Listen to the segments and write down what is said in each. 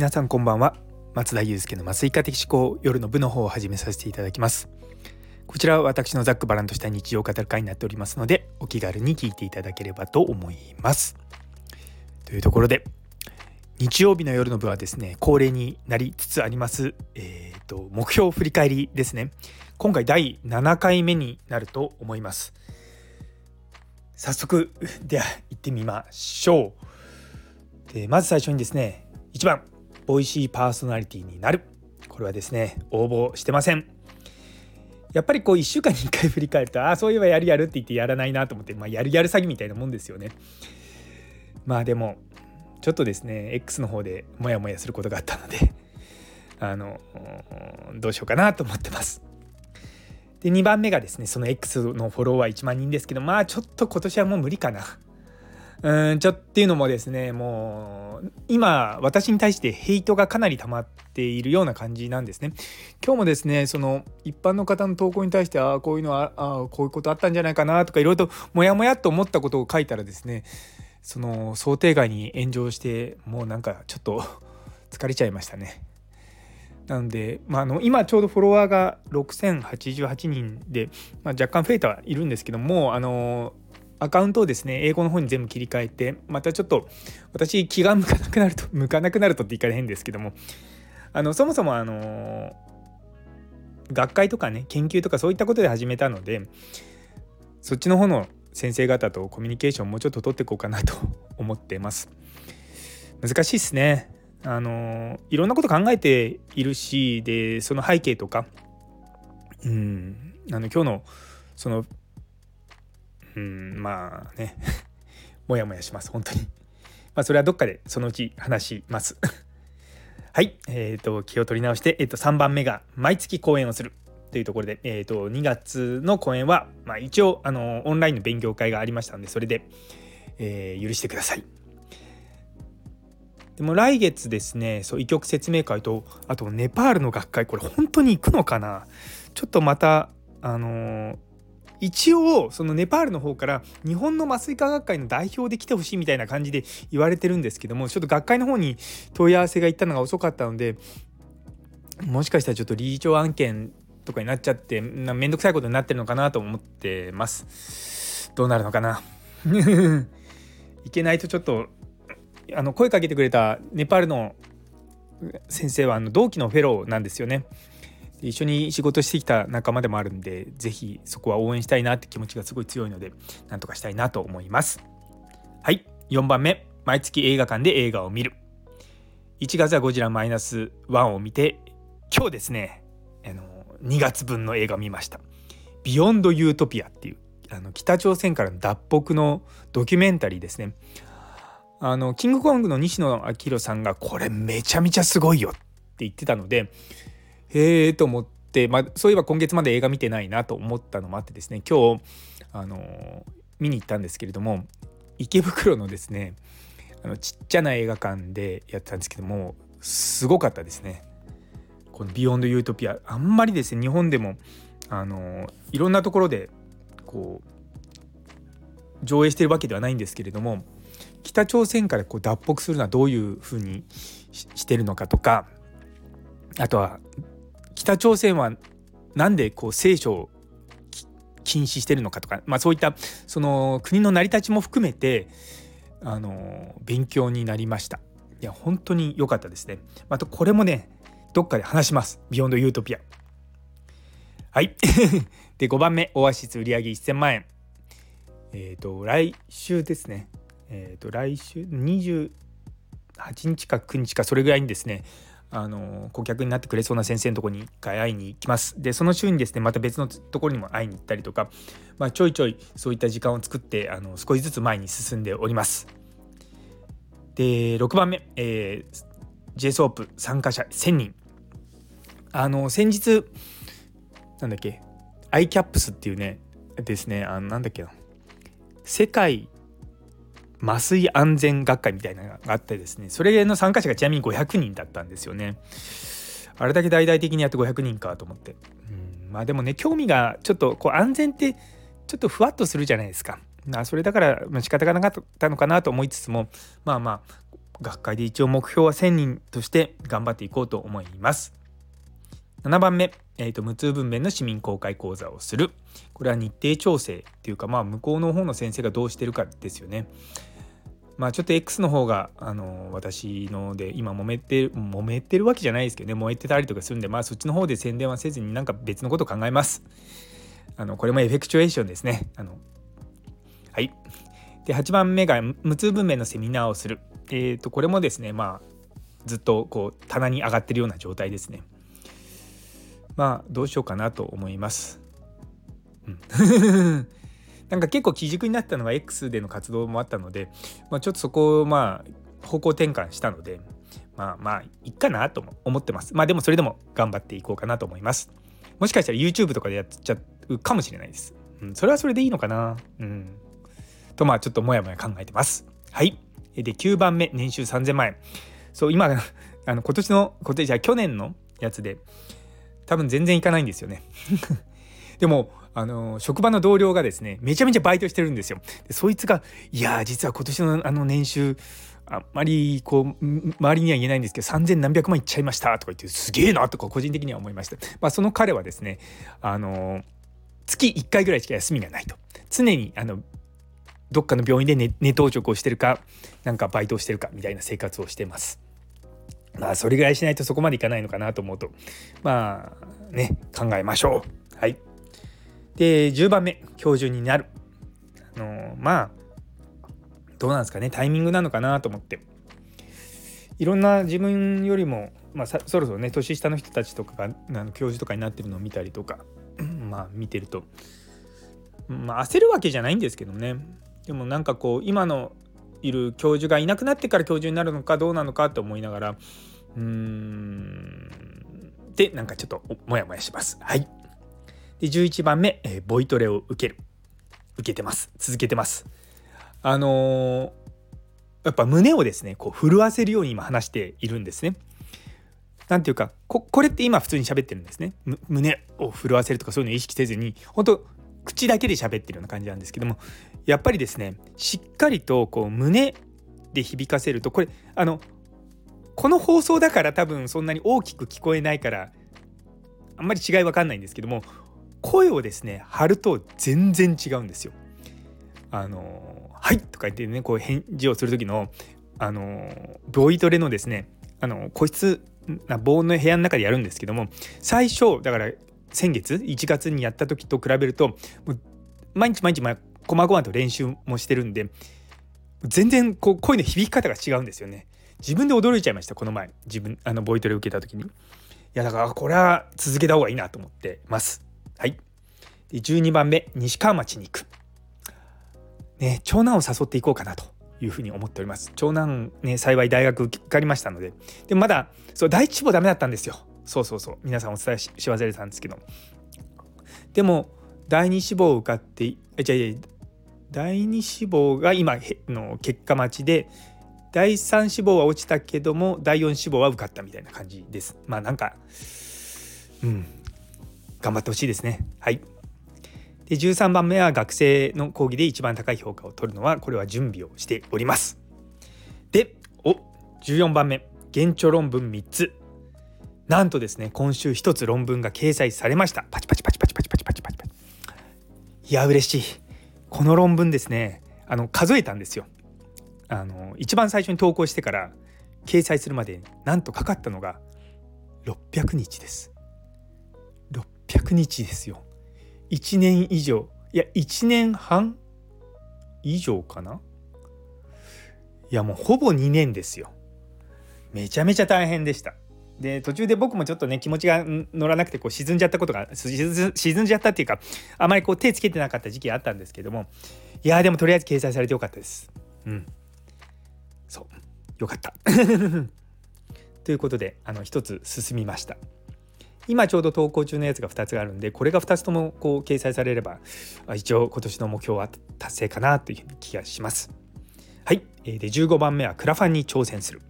皆さんこんばんは。松田祐介の麻酔科的思考夜の部の方を始めさせていただきます。こちらは私のざっくばらんとした日常語る会になっておりますのでお気軽に聞いていただければと思います。というところで日曜日の夜の部はですね恒例になりつつありますえっ、ー、と目標振り返りですね。今回第7回目になると思います。早速では行ってみましょう。でまず最初にですね1番。ボイシーパーソナリティになる。これはですね応募してません。やっぱりこう1週間に1回振り返るとああそういえばやるやるって言ってやらないなと思って、まあ、やるやる詐欺みたいなもんですよね。まあでもちょっとですね X の方でモヤモヤすることがあったので あのどうしようかなと思ってます。で2番目がですねその X のフォロワー1万人ですけどまあちょっと今年はもう無理かな。うんちょっていうのもですねもう今私に対してヘイトがかなり溜まっているような感じなんですね。今日もですねその一般の方の投稿に対してああこういうのはあこういうことあったんじゃないかなとかいろいろとモヤモヤと思ったことを書いたらですねその想定外に炎上してもうなんかちょっと疲れちゃいましたね。なので、まあ、あの今ちょうどフォロワーが6088人で、まあ、若干増えてはいるんですけどもあのアカウントをですね英語の方に全部切り替えてまたちょっと私気が向かなくなると 向かなくなるとって言い方変ですけどもあのそもそもあの学会とかね研究とかそういったことで始めたのでそっちの方の先生方とコミュニケーションもうちょっと取っていこうかなと 思ってます。難しいですね。あのいろんなこと考えているしでその背景とかうんあの今日のそのうんまあね。もやもやします本当に。まあそれはどっかでそのうち話します。はいえっ、ー、と気を取り直して、えー、と3番目が毎月講演をするというところで、えー、と2月の講演は、まあ、一応あのオンラインの勉強会がありましたのでそれで、えー、許してください。でも来月ですねそう医局説明会とあとネパールの学会これ本当に行くのかな？ちょっとまたあのー一応そのネパールの方から日本の麻酔科学会の代表で来てほしいみたいな感じで言われてるんですけどもちょっと学会の方に問い合わせが行ったのが遅かったのでもしかしたらちょっと理事長案件とかになっちゃってなめんどくさいことになってるのかなと思ってます。どうなるのかな？いけないとちょっとあの声かけてくれたネパールの先生はあの同期のフェローなんですよね。一緒に仕事してきた仲間でもあるんで是非そこは応援したいなって気持ちがすごい強いのでなんとかしたいなと思います。はい。4番目。毎月映画館で映画を見る。1月はゴジラマイナス1を見て今日ですね。あの2月分の映画見ました。ビヨンドユートピアっていうあの北朝鮮からの脱北のドキュメンタリーですね。あのキングコングの西野亮廣さんがこれめちゃめちゃすごいよって言ってたのでへえと思って、まあ、そういえば今月まで映画見てないなと思ったのもあってですね今日あの見に行ったんですけれども池袋のですねあのちっちゃな映画館でやってたんですけどもすごかったですね。この「ビヨンド・ユートピア」あんまりですね日本でもあのいろんなところでこう上映してるわけではないんですけれども北朝鮮からこう脱北するのはどういうふうにしてるのかとかあとは北朝鮮はなんでこう聖書を禁止してるのかとか、まあ、そういったその国の成り立ちも含めてあの勉強になりました。いや本当に良かったですね。またこれもねどっかで話します。ビヨンドユートピア。はい。で5番目オアシス売上1000万円。えっ、ー、と来週ですね。えっ、ー、と来週28日か9日かそれぐらいにですねあの顧客になってくれそうな先生のとこに一回会いに行きます。でその週にですねまた別のところにも会いに行ったりとか、まあ、ちょいちょいそういった時間を作ってあの少しずつ前に進んでおります。で6番目、えー、JSOP 参加者1000人。あの先日なんだっけ ICAPS っていうねですねあのなんだっけな世界麻酔安全学会みたいなのがあってですねそれの参加者がちなみに500人だったんですよね。あれだけ大々的にやって500人かと思って。うんまあでもね興味がちょっとこう安全ってちょっとふわっとするじゃないですか。あそれだから仕方がなかったのかなと思いつつもまあまあ学会で一応目標は1000人として頑張っていこうと思います。7番目、えーと、無痛分娩の市民公開講座をする。これは日程調整っていうかまあ向こうの方の先生がどうしてるかですよね。まあちょっと X の方があの私ので今揉めて揉めてるわけじゃないですけどね。燃えてたりとかするんでまあそっちの方で宣伝はせずになんか別のこと考えます。あのこれもエフェクチュエーションですね。あの。はいで8番目が無痛分娩のセミナーをする。えっ、ー、とこれもですねまあずっとこう棚に上がってるような状態ですね。まあどうしようかなと思います、うん。なんか結構基軸になったのが X での活動もあったので、まあ、ちょっとそこをまあ方向転換したのでまあまあいっかなと思ってます。まあでもそれでも頑張っていこうかなと思います。もしかしたら YouTube とかでやっちゃうかもしれないです、うん、それはそれでいいのかな。うん。とまあちょっともやもや考えてます。はい。で9番目年収3000万円。そう今 あの今年の今年じゃ去年のやつで多分全然いかないんですよね。でもあの職場の同僚がですねめちゃめちゃバイトしてるんですよ。でそいつが「いや実は今年のあの年収あんまりこう周りには言えないんですけど3,000何百万いっちゃいましたとか言ってすげえなとか個人的には思いました。まあ、その彼はですねあの月1回ぐらいしか休みがないと常にあのどっかの病院で寝寝当直をしてるかなんかバイトをしてるかみたいな生活をしてます。まあそれぐらいしないとそこまでいかないのかなと思うとまあね考えましょう。はい。で10番目今日中になる。あのまあどうなんですかね。タイミングなのかなと思って。いろんな自分よりも、まあ、そろそろね年下の人たちとかがあの教授とかになってるのを見たりとか まあ見てると、まあ、焦るわけじゃないんですけどね。でもなんかこう今のいる教授がいなくなってから教授になるのかどうなのかと思いながらうーんでなんかちょっとモヤモヤします。はい。で11番目、えー、ボイトレを受ける。受けてます。続けてます。あのー、やっぱ胸をですねこう震わせるように今話しているんですね。なんていうかこれって今普通に喋ってるんですね。胸を震わせるとかそういうのを意識せずに本当口だけで喋ってるような感じなんですけどもやっぱりですねしっかりとこう胸で響かせるとこれあのこの放送だから多分そんなに大きく聞こえないからあんまり違いわかんないんですけども声をですね張ると全然違うんですよ。あのはいとか言ってねこう返事をする時のあのボイトレのですねあの個室な防音の部屋の中でやるんですけども最初だから先月1月にやった時と比べると毎日毎日こまごまと練習もしてるんで全然こう声の響き方が違うんですよね。自分で驚いちゃいましたこの前自分あのボイトレ受けた時に。いやだからこれは続けた方がいいなと思ってます。はい。で12番目、西川町に行く。ね、長男を誘っていこうかなというふうに思っております。長男ね、幸い大学受かりましたので。でまだ、そう、第一志望ダメだったんですよ。そうそうそう。皆さんお伝えし忘れてたんですけど。でも、第二志望を受かって、え、じゃあ、第二志望が今の結果待ちで、第3志望は落ちたけども第4志望は受かったみたいな感じです。まあなんかうん頑張ってほしいですね。はい。で13番目は学生の講義で一番高い評価を取るのはこれは準備をしております。でお14番目。現著論文3つ。なんとですね今週1つ論文が掲載されました。パチパチパチパチパチパチパチパチ。パチいや嬉しい。この論文ですねあの数えたんですよ。あの一番最初に投稿してから掲載するまでなんとかかったのが600日です。600日ですよ。1年以上。いや1年半以上かな？いやもうほぼ2年ですよ。めちゃめちゃ大変でした。で途中で僕もちょっとね気持ちが乗らなくてこう沈んじゃったことが沈んじゃったっていうかあまりこう手つけてなかった時期あったんですけども。いやでもとりあえず掲載されてよかったです。うん。そう。よかった。ということであの一つ進みました。今ちょうど投稿中のやつが2つがあるんでこれが2つともこう掲載されれば一応今年の目標は達成かなという気がします。はい。で15番目はクラファンに挑戦する。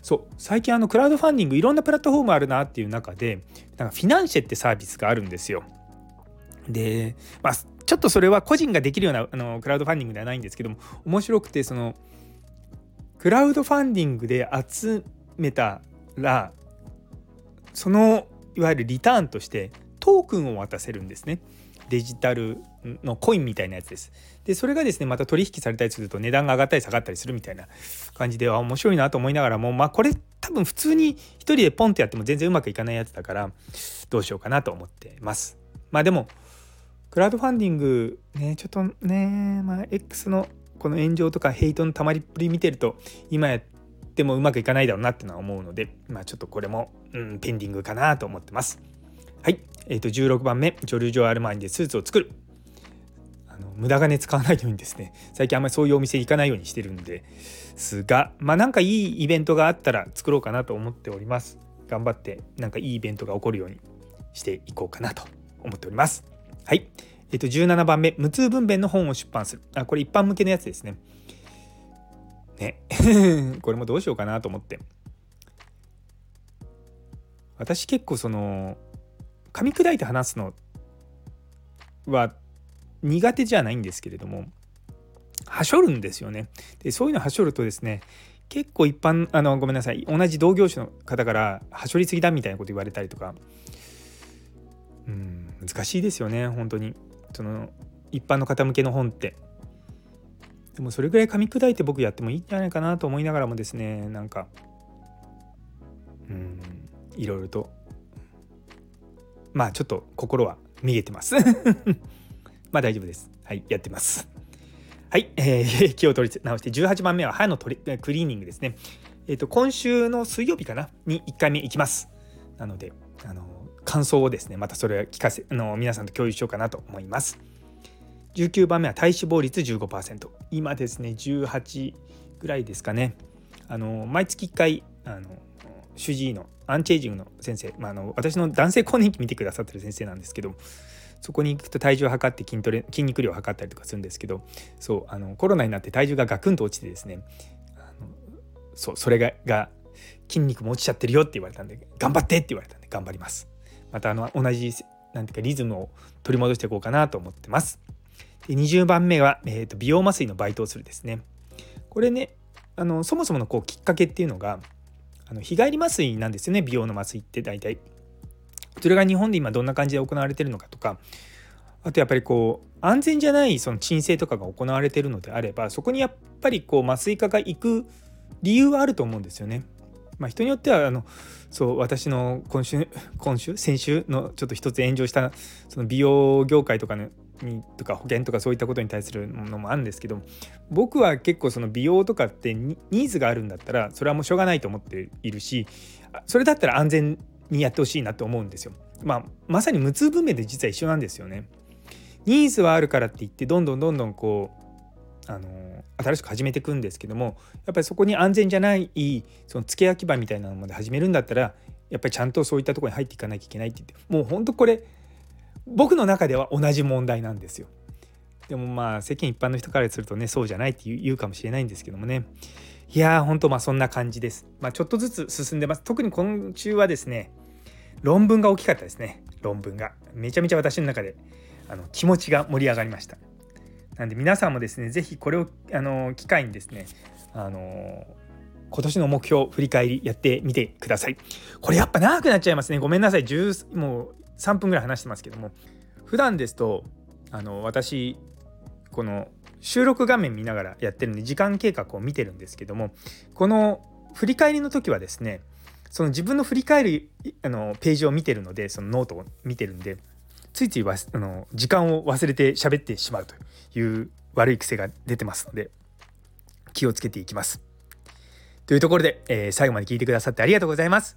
そう最近あのクラウドファンディングいろんなプラットフォームあるなっていう中でなんかフィナンシェってサービスがあるんですよ。で、まあ、ちょっとそれは個人ができるようなあのクラウドファンディングではないんですけども面白くてそのクラウドファンディングで集めたらそのいわゆるリターンとしてトークンを渡せるんですね。デジタルのコインみたいなやつです。でそれがですねまた取引されたりすると値段が上がったり下がったりするみたいな感じでは面白いなと思いながらもまあこれ多分普通に一人でポンってやっても全然うまくいかないやつだからどうしようかなと思ってます。まあでもクラウドファンディングねちょっとねまあ X のこの炎上とかヘイトのたまりっぷり見てると今やってもうまくいかないだろうなってのは思うのでまあちょっとこれも、うん、ペンディングかなと思ってます。はい、えー、と16番目。ジョルジョ・アルマーニでスーツを作る。あの無駄金使わないようにですね。最近あんまりそういうお店行かないようにしてるんですがまあなんかいいイベントがあったら作ろうかなと思っております。頑張ってなんかいいイベントが起こるようにしていこうかなと思っております。はい。えっ、ー、と17番目。無痛分娩の本を出版する。あこれ一般向けのやつですね。ね。これもどうしようかなと思って。私結構その噛み砕いて話すのは苦手じゃないんですけれどもはしょるんですよね。でそういうのはしょるとですね結構一般あのごめんなさい。同じ同業種の方からはしょりすぎだみたいなこと言われたりとか。うん難しいですよね本当に。その一般の方向けの本って。でもそれぐらい噛み砕いて僕やってもいいんじゃないかなと思いながらもですねなんか。うんいろいろと。まあちょっと心は見えてます。まあ大丈夫です。はいやってます。はい、えー、気を取り直して18番目は歯のトリクリーニングですね。えっ、ー、と今週の水曜日かな？に1回目行きます。なのであの感想をですねまたそれは聞かせあの皆さんと共有しようかなと思います。19番目は体脂肪率15%今ですね18ぐらいですかね。あの毎月1回あの主治医のアンチエイジングの先生、まあ、あの私の男性更年期見てくださってる先生なんですけどそこに行くと体重を測って筋トレ筋肉量を測ったりとかするんですけどそうあのコロナになって体重がガクンと落ちてですねあのそうそれがが筋肉も落ちちゃってるよって言われたんで頑張ってって言われたんで頑張ります。またあの同じなんていうかリズムを取り戻していこうかなと思ってます。で20番目は、えーと、美容麻酔のバイトをするですねこれねあのそもそものこうきっかけっていうのがあの日帰り麻酔なんですよね美容の麻酔って大体。それが日本で今どんな感じで行われてるのかとかあとやっぱりこう安全じゃないその鎮静とかが行われてるのであればそこにやっぱりこう麻酔科が行く理由はあると思うんですよね。まあ、人によってはあのそう私の今週今週先週のちょっと一つ炎上したその美容業界とかのにとか保険とかそういったことに対するものもあるんですけど僕は結構その美容とかってニーズがあるんだったらそれはもうしょうがないと思っているしそれだったら安全にやってほしいなと思うんですよ。まあ、まさに無痛分娩で実は一緒なんですよね。ニーズはあるからって言ってどんどんどんどんこうあの新しく始めていくんですけどもやっぱりそこに安全じゃないその付け焼き場みたいなのまで始めるんだったらやっぱりちゃんとそういったとこに入っていかなきゃいけないって言ってもうほんとこれ僕の中では同じ問題なんですよ。でもまあ世間一般の人からするとねそうじゃないって言うかもしれないんですけどもねいやーほんとまあそんな感じです。まあちょっとずつ進んでます。特に今週はですね論文が大きかったですね論文が。めちゃめちゃ私の中であの気持ちが盛り上がりました。なんで皆さんもですね是非これをあの機会にですねあの今年の目標振り返りやってみてください。これやっぱ長くなっちゃいますね。ごめんなさい。10もう3分ぐらい話してますけども普段ですとあの私この収録画面見ながらやってるんで時間計画を見てるんですけどもこの振り返りの時はですねその自分の振り返るあのページを見てるのでそのノートを見てるんでついついあの時間を忘れて喋ってしまうという悪い癖が出てますので気をつけていきます。というところで、えー、最後まで聞いてくださってありがとうございます。